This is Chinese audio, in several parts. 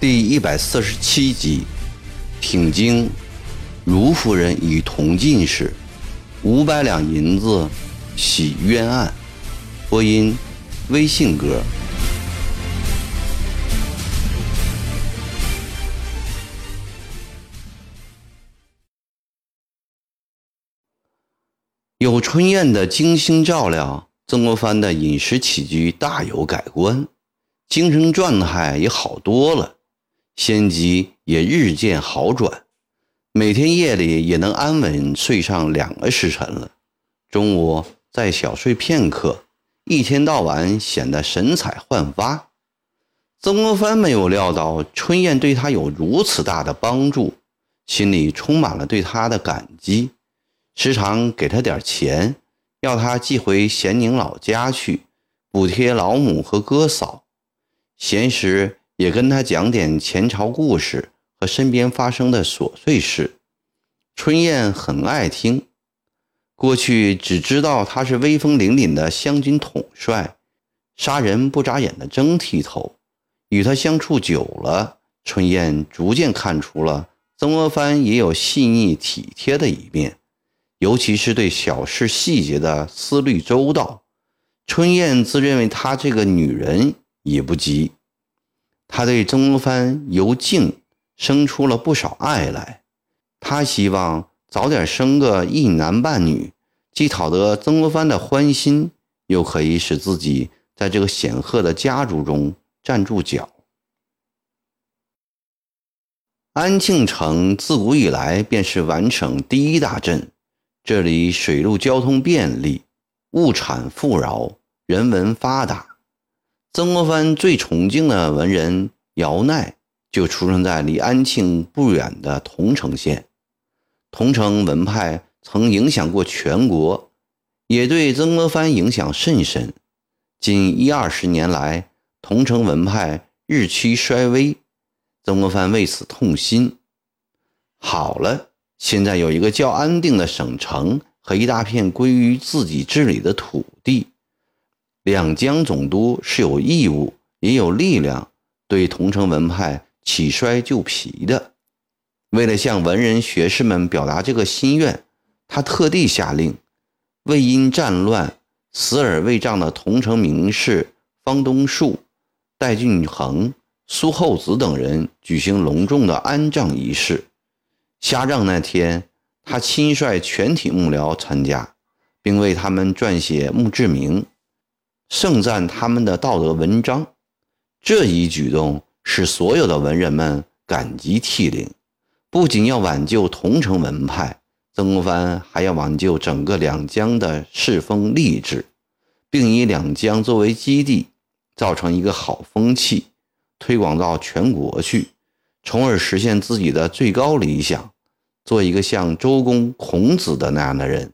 第一百四十七集，挺经卢夫人与同进士，五百两银子洗冤案。播音：微信歌。有春燕的精心照料，曾国藩的饮食起居大有改观，精神状态也好多了。心疾也日渐好转，每天夜里也能安稳睡上两个时辰了。中午再小睡片刻，一天到晚显得神采焕发。曾国藩没有料到春燕对他有如此大的帮助，心里充满了对他的感激，时常给他点钱，要他寄回咸宁老家去，补贴老母和哥嫂。闲时。也跟他讲点前朝故事和身边发生的琐碎事，春燕很爱听。过去只知道他是威风凛凛的湘军统帅，杀人不眨眼的真剃头。与他相处久了，春燕逐渐看出了曾国藩也有细腻体贴的一面，尤其是对小事细节的思虑周到。春燕自认为她这个女人也不急。她对曾国藩由敬生出了不少爱来，她希望早点生个一男半女，既讨得曾国藩的欢心，又可以使自己在这个显赫的家族中站住脚。安庆城自古以来便是皖省第一大镇，这里水陆交通便利，物产富饶，人文发达。曾国藩最崇敬的文人姚鼐，就出生在离安庆不远的桐城县。桐城文派曾影响过全国，也对曾国藩影响甚深。近一二十年来，桐城文派日趋衰微，曾国藩为此痛心。好了，现在有一个较安定的省城和一大片归于自己治理的土地。两江总督是有义务，也有力量对桐城文派起衰救疲的。为了向文人学士们表达这个心愿，他特地下令，为因战乱死而未葬的桐城名士方东树、戴俊衡、苏厚子等人举行隆重的安葬仪式。下葬那天，他亲率全体幕僚参加，并为他们撰写墓志铭。盛赞他们的道德文章，这一举动使所有的文人们感激涕零。不仅要挽救桐城文派，曾国藩还要挽救整个两江的世风吏治，并以两江作为基地，造成一个好风气，推广到全国去，从而实现自己的最高理想，做一个像周公、孔子的那样的人，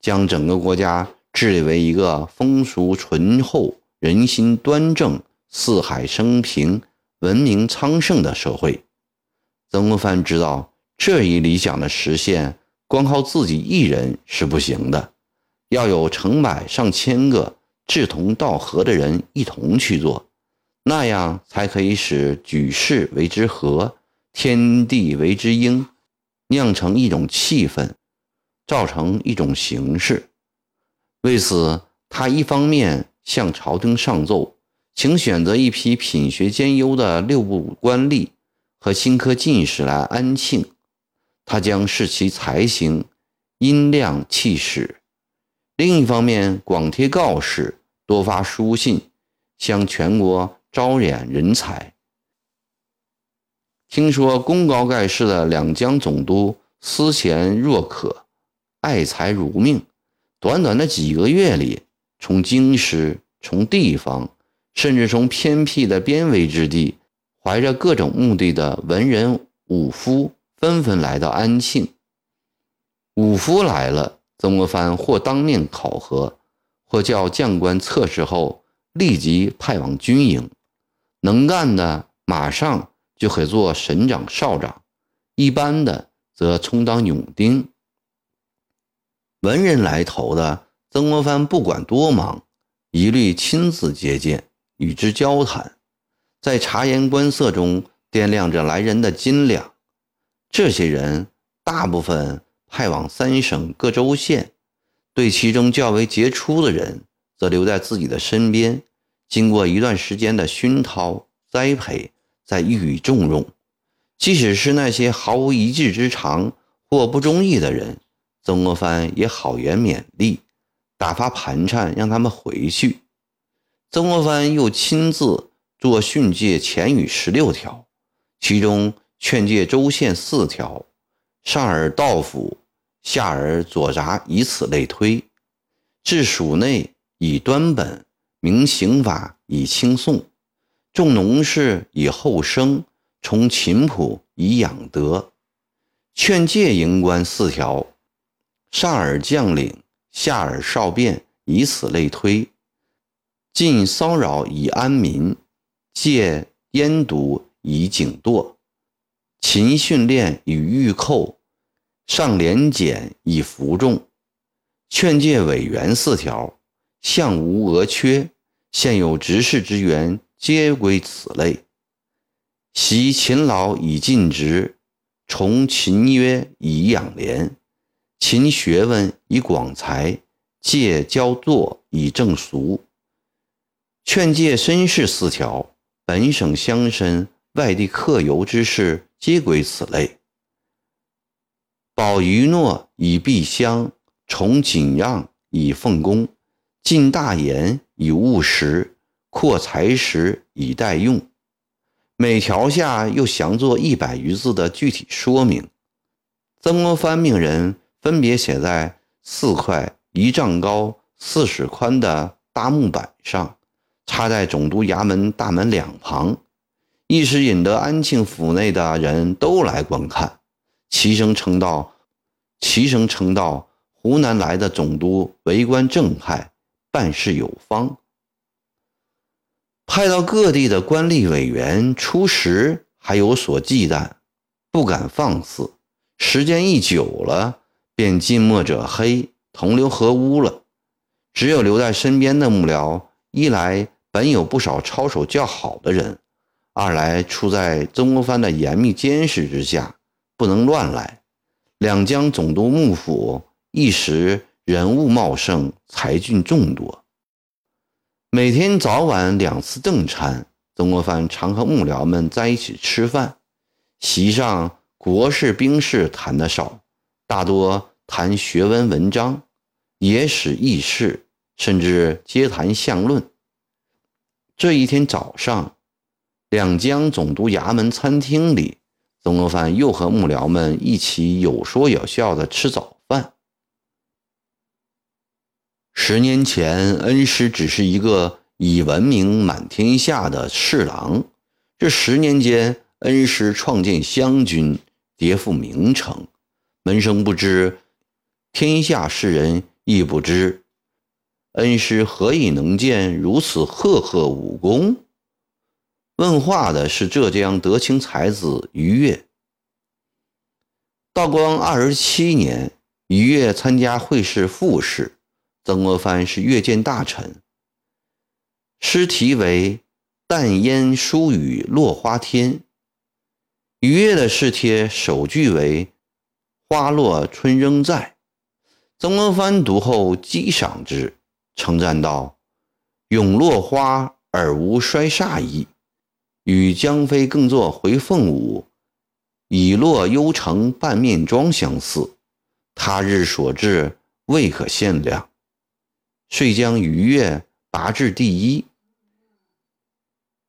将整个国家。治理为一个风俗淳厚、人心端正、四海升平、文明昌盛的社会。曾国藩知道，这一理想的实现，光靠自己一人是不行的，要有成百上千个志同道合的人一同去做，那样才可以使举世为之和，天地为之英，酿成一种气氛，造成一种形式。为此，他一方面向朝廷上奏，请选择一批品学兼优的六部官吏和新科进士来安庆，他将视其才行、音量、气势；另一方面，广贴告示，多发书信，向全国招揽人才。听说功高盖世的两江总督思贤若渴，爱才如命。短短的几个月里，从京师、从地方，甚至从偏僻的边围之地，怀着各种目的的文人武夫纷纷来到安庆。武夫来了，曾国藩或当面考核，或叫将官测试后，立即派往军营。能干的马上就可以做省长、少长，一般的则充当勇丁。文人来投的，曾国藩不管多忙，一律亲自接见，与之交谈，在察言观色中掂量着来人的斤两。这些人大部分派往三省各州县，对其中较为杰出的人，则留在自己的身边，经过一段时间的熏陶栽培，再予以重用。即使是那些毫无一技之长或不中意的人，曾国藩也好言勉励，打发盘缠让他们回去。曾国藩又亲自作训诫前语十六条，其中劝诫州县四条，上而道府，下而左闸，以此类推。治蜀内以端本，明刑法以轻讼，重农事以后生。从勤朴以养德，劝诫营官四条：上而将领，下而少便，以此类推；禁骚扰以安民，戒烟毒以警惰，勤训练以御寇，上廉检以服众。劝诫委员四条：相无额缺，现有执事之员，皆归此类。习勤劳以尽职，崇勤约以养廉，勤学问以广才，戒骄惰以正俗。劝诫绅士四条：本省乡绅、外地客游之事，皆归此类。保余诺以避乡，崇谨让以奉公，尽大言以务实，扩才识以待用。每条下又详作一百余字的具体说明。曾国藩命人分别写在四块一丈高、四尺宽的大木板上，插在总督衙门大门两旁，一时引得安庆府内的人都来观看，齐声称道：“齐声称道，湖南来的总督为官正派，办事有方。”派到各地的官吏委员初时还有所忌惮，不敢放肆。时间一久了，便近墨者黑，同流合污了。只有留在身边的幕僚，一来本有不少操守较好的人，二来处在曾国藩的严密监视之下，不能乱来。两江总督幕府一时人物茂盛，才俊众多。每天早晚两次正餐，曾国藩常和幕僚们在一起吃饭。席上国事兵事谈得少，大多谈学问文章、野史轶事，甚至皆谈相论。这一天早上，两江总督衙门餐厅里，曾国藩又和幕僚们一起有说有笑的吃早饭。十年前，恩师只是一个以闻名满天下的侍郎。这十年间，恩师创建湘军，迭复名城，门生不知，天下士人亦不知。恩师何以能见如此赫赫武功？问话的是浙江德清才子于越。道光二十七年，于越参加会试复试。曾国藩是阅见大臣，诗题为“淡烟疏雨落花天”。余越的诗帖首句为“花落春仍在”。曾国藩读后激赏之，称赞道：“永落花而无衰煞意，与江飞更作回凤舞，已落幽城半面妆相似。他日所至，未可限量。”遂将于越拔至第一。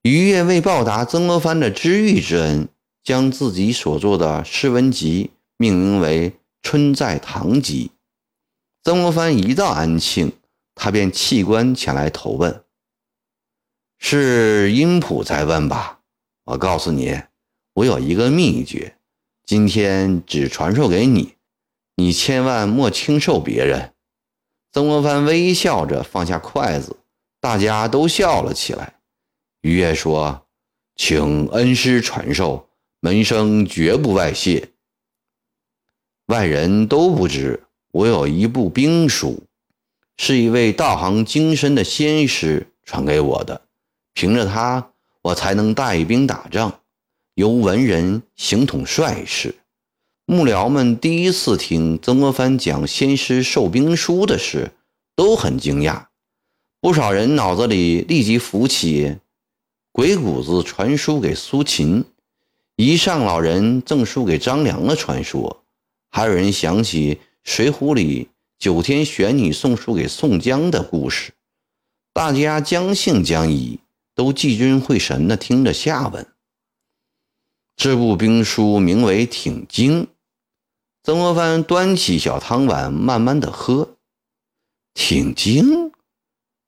于越为报答曾国藩的知遇之恩，将自己所作的诗文集命名为《春在堂集》。曾国藩一到安庆，他便弃官前来投问。是英普在问吧？我告诉你，我有一个秘诀，今天只传授给你，你千万莫轻受别人。曾国藩微笑着放下筷子，大家都笑了起来。于越说：“请恩师传授，门生绝不外泄。外人都不知，我有一部兵书，是一位道行精深的仙师传给我的，凭着它，我才能带兵打仗，由文人行统帅事。幕僚们第一次听曾国藩讲先师授兵书的事，都很惊讶。不少人脑子里立即浮起鬼谷子传书给苏秦、一上老人赠书给张良的传说，还有人想起《水浒》里九天玄女送书给宋江的故事。大家将信将疑，都聚精会神地听着下文。这部兵书名为《挺经》。曾国藩端起小汤碗，慢慢的喝，挺精。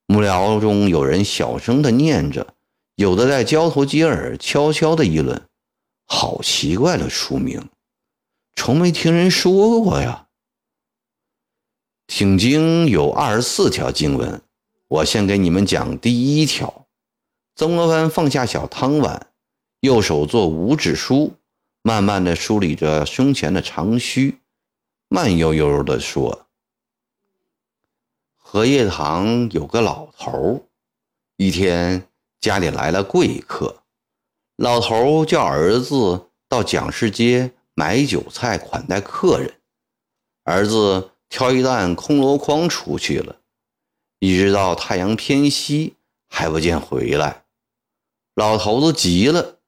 幕僚中有人小声的念着，有的在交头接耳，悄悄的议论：“好奇怪的书名，从没听人说过呀。”挺经有二十四条经文，我先给你们讲第一条。曾国藩放下小汤碗，右手做五指书。慢慢的梳理着胸前的长须，慢悠悠的说：“荷叶塘有个老头一天家里来了贵客，老头叫儿子到蒋氏街买酒菜款待客人，儿子挑一担空箩筐出去了，一直到太阳偏西还不见回来，老头子急了，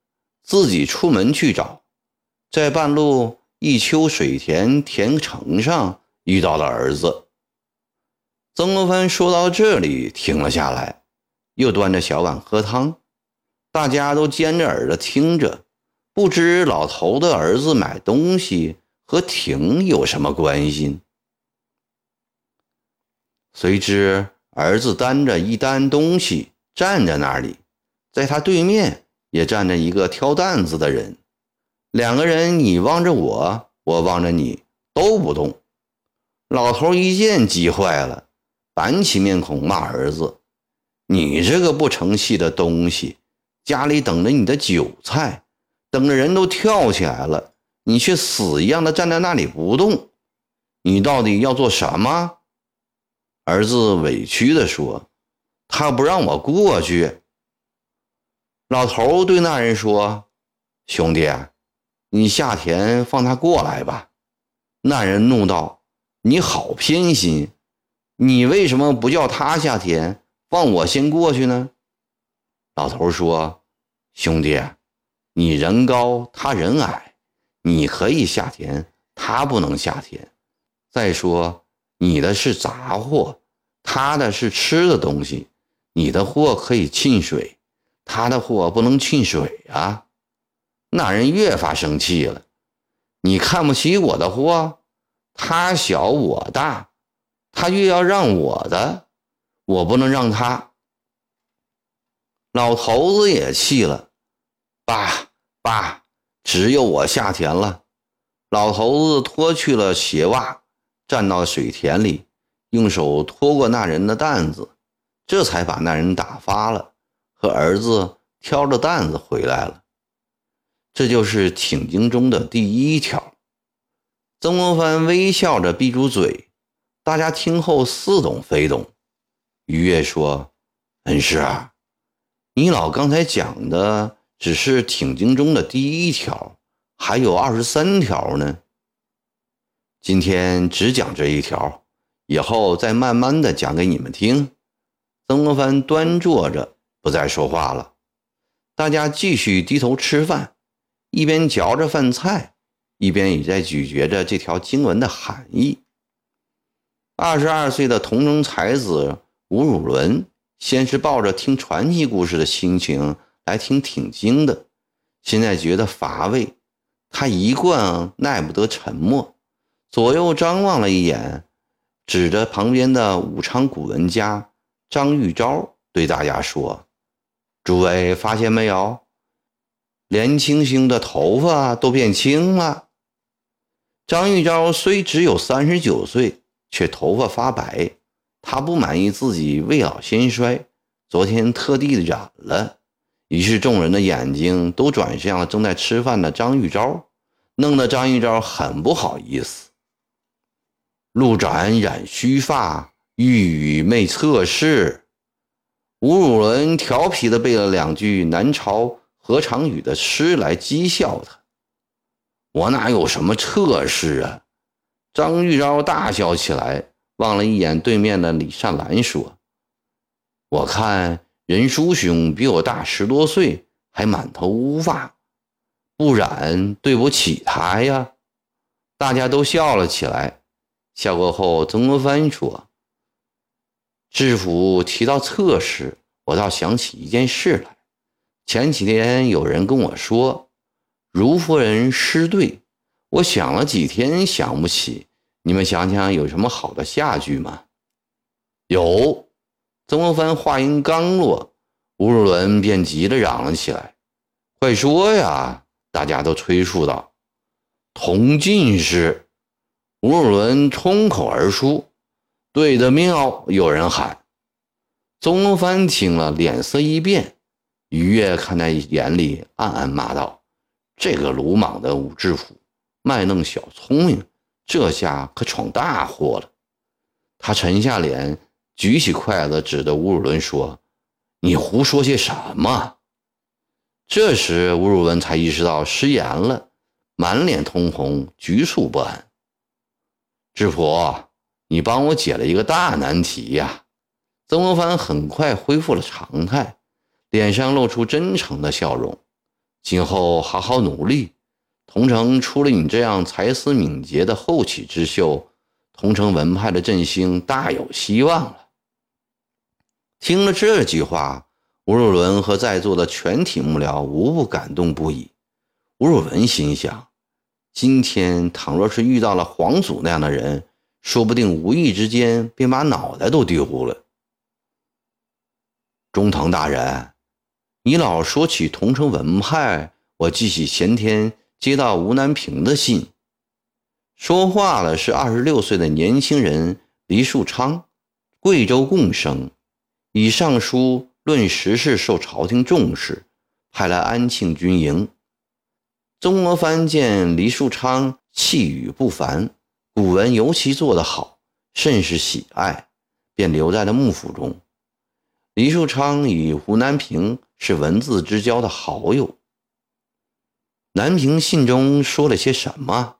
自己出门去找。”在半路一丘水田田城上遇到了儿子。曾国藩说到这里停了下来，又端着小碗喝汤。大家都尖着耳朵听着，不知老头的儿子买东西和亭有什么关系。谁知儿子担着一担东西站在那里，在他对面也站着一个挑担子的人。两个人，你望着我，我望着你，都不动。老头一见急坏了，板起面孔骂儿子：“你这个不成器的东西！家里等着你的韭菜，等着人都跳起来了，你却死一样的站在那里不动。你到底要做什么？”儿子委屈地说：“他不让我过去。”老头对那人说：“兄弟。”你下田放他过来吧。那人怒道：“你好偏心！你为什么不叫他下田，放我先过去呢？”老头说：“兄弟，你人高，他人矮，你可以下田，他不能下田。再说，你的是杂货，他的是吃的东西。你的货可以沁水，他的货不能沁水啊。”那人越发生气了，你看不起我的货，他小我大，他越要让我的，我不能让他。老头子也气了，爸爸，只有我下田了。老头子脱去了鞋袜，站到水田里，用手托过那人的担子，这才把那人打发了，和儿子挑着担子回来了。这就是挺经中的第一条。曾国藩微笑着闭住嘴，大家听后似懂非懂。于越说：“恩师，你老刚才讲的只是挺经中的第一条，还有二十三条呢。今天只讲这一条，以后再慢慢的讲给你们听。”曾国藩端坐着，不再说话了。大家继续低头吃饭。一边嚼着饭菜，一边也在咀嚼着这条经文的含义。二十二岁的同城才子吴汝伦，先是抱着听传奇故事的心情来听挺经的，现在觉得乏味。他一贯耐不得沉默，左右张望了一眼，指着旁边的武昌古文家张玉昭，对大家说：“诸位发现没有？”连青青的头发都变青了。张玉昭虽只有三十九岁，却头发发白。他不满意自己未老先衰，昨天特地染了。于是众人的眼睛都转向了正在吃饭的张玉昭，弄得张玉昭很不好意思。路转染须发，欲与媚侧室。吴汝伦调皮地背了两句南朝何长宇的诗来讥笑他。我哪有什么测试啊？张玉昭大笑起来，望了一眼对面的李善兰，说：“我看任叔兄比我大十多岁，还满头乌发，不染对不起他呀。”大家都笑了起来。笑过后，曾国藩说：“知府提到测试，我倒想起一件事来。前几天有人跟我说。”如夫人失对，我想了几天想不起。你们想想有什么好的下句吗？有。曾国藩话音刚落，吴汝伦便急着嚷了起来：“快说呀！”大家都催促道：“同进士。”吴汝伦冲口而出：“对得妙！”有人喊。曾国藩听了，脸色一变，于越看在眼里，暗暗骂道。这个鲁莽的武志府卖弄小聪明，这下可闯大祸了。他沉下脸，举起筷子，指着吴汝伦说：“你胡说些什么？”这时，吴汝伦才意识到失言了，满脸通红，局促不安。知府，你帮我解了一个大难题呀！曾国藩很快恢复了常态，脸上露出真诚的笑容。今后好好努力，桐城出了你这样才思敏捷的后起之秀，桐城文派的振兴大有希望了。听了这句话，吴若伦和在座的全体幕僚无不感动不已。吴若伦心想：今天倘若是遇到了皇祖那样的人，说不定无意之间便把脑袋都丢了。中堂大人。你老说起桐城文派，我记起前天接到吴南平的信。说话了是二十六岁的年轻人黎树昌，贵州贡生，以上书论时事受朝廷重视，派来安庆军营。曾国藩见黎树昌气宇不凡，古文尤其做得好，甚是喜爱，便留在了幕府中。黎树昌与胡南平。是文字之交的好友。南平信中说了些什么？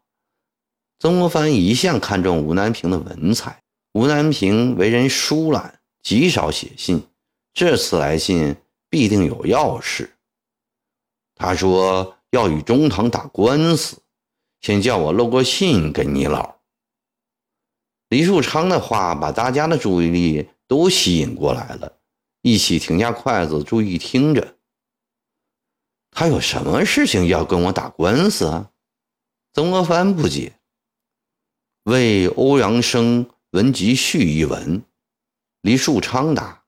曾国藩一向看重吴南平的文采。吴南平为人疏懒，极少写信。这次来信必定有要事。他说要与中堂打官司，先叫我露个信给你老。李树昌的话把大家的注意力都吸引过来了。一起停下筷子，注意听着。他有什么事情要跟我打官司啊？曾国藩不解。为欧阳生文集序一文，黎树昌答：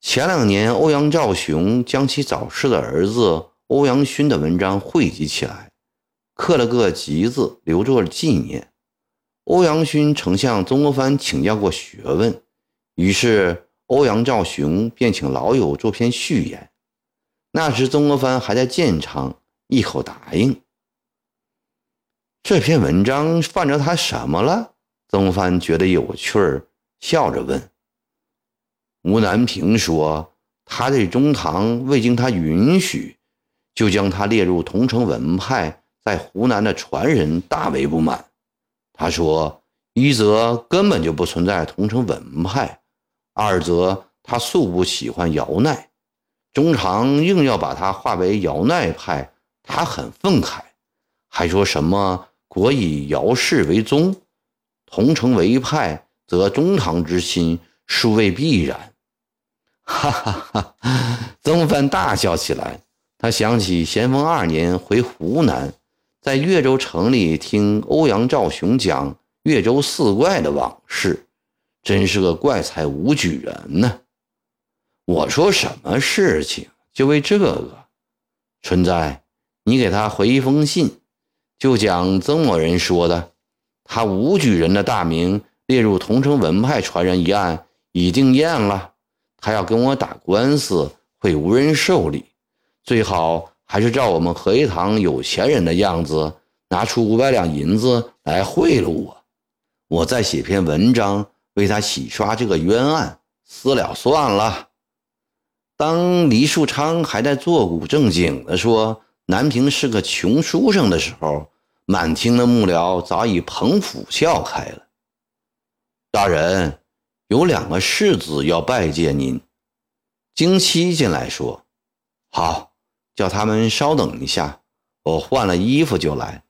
前两年欧阳兆雄将其早逝的儿子欧阳勋的文章汇集起来，刻了个集字，留作纪念。欧阳勋曾向曾国藩请教过学问，于是。欧阳兆雄便请老友做篇序言，那时曾国藩还在建昌，一口答应。这篇文章犯着他什么了？曾国藩觉得有趣儿，笑着问。吴南平说：“他对中堂未经他允许，就将他列入桐城文派，在湖南的传人大为不满。他说，一则根本就不存在桐城文派。”二则他素不喜欢姚鼐，中常硬要把他划为姚鼐派，他很愤慨，还说什么“国以姚氏为宗，同城为派，则中堂之心殊未必然。”哈哈哈！曾范大笑起来。他想起咸丰二年回湖南，在岳州城里听欧阳兆雄讲岳州四怪的往事。真是个怪才武举人呢！我说什么事情就为这个？春在，你给他回一封信，就讲曾某人说的，他武举人的大名列入桐城文派传人一案已定验了，他要跟我打官司会无人受理，最好还是照我们合一堂有钱人的样子，拿出五百两银子来贿赂我。我再写篇文章为他洗刷这个冤案，私了算了。当黎树昌还在坐古正经的说南平是个穷书生的时候，满厅的幕僚早已捧腹笑开了。大人，有两个世子要拜见您。京七进来说：“好，叫他们稍等一下，我换了衣服就来。”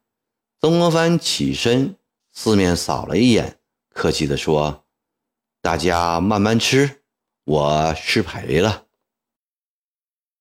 曾国藩起身，四面扫了一眼，客气地说：“大家慢慢吃，我失陪了。”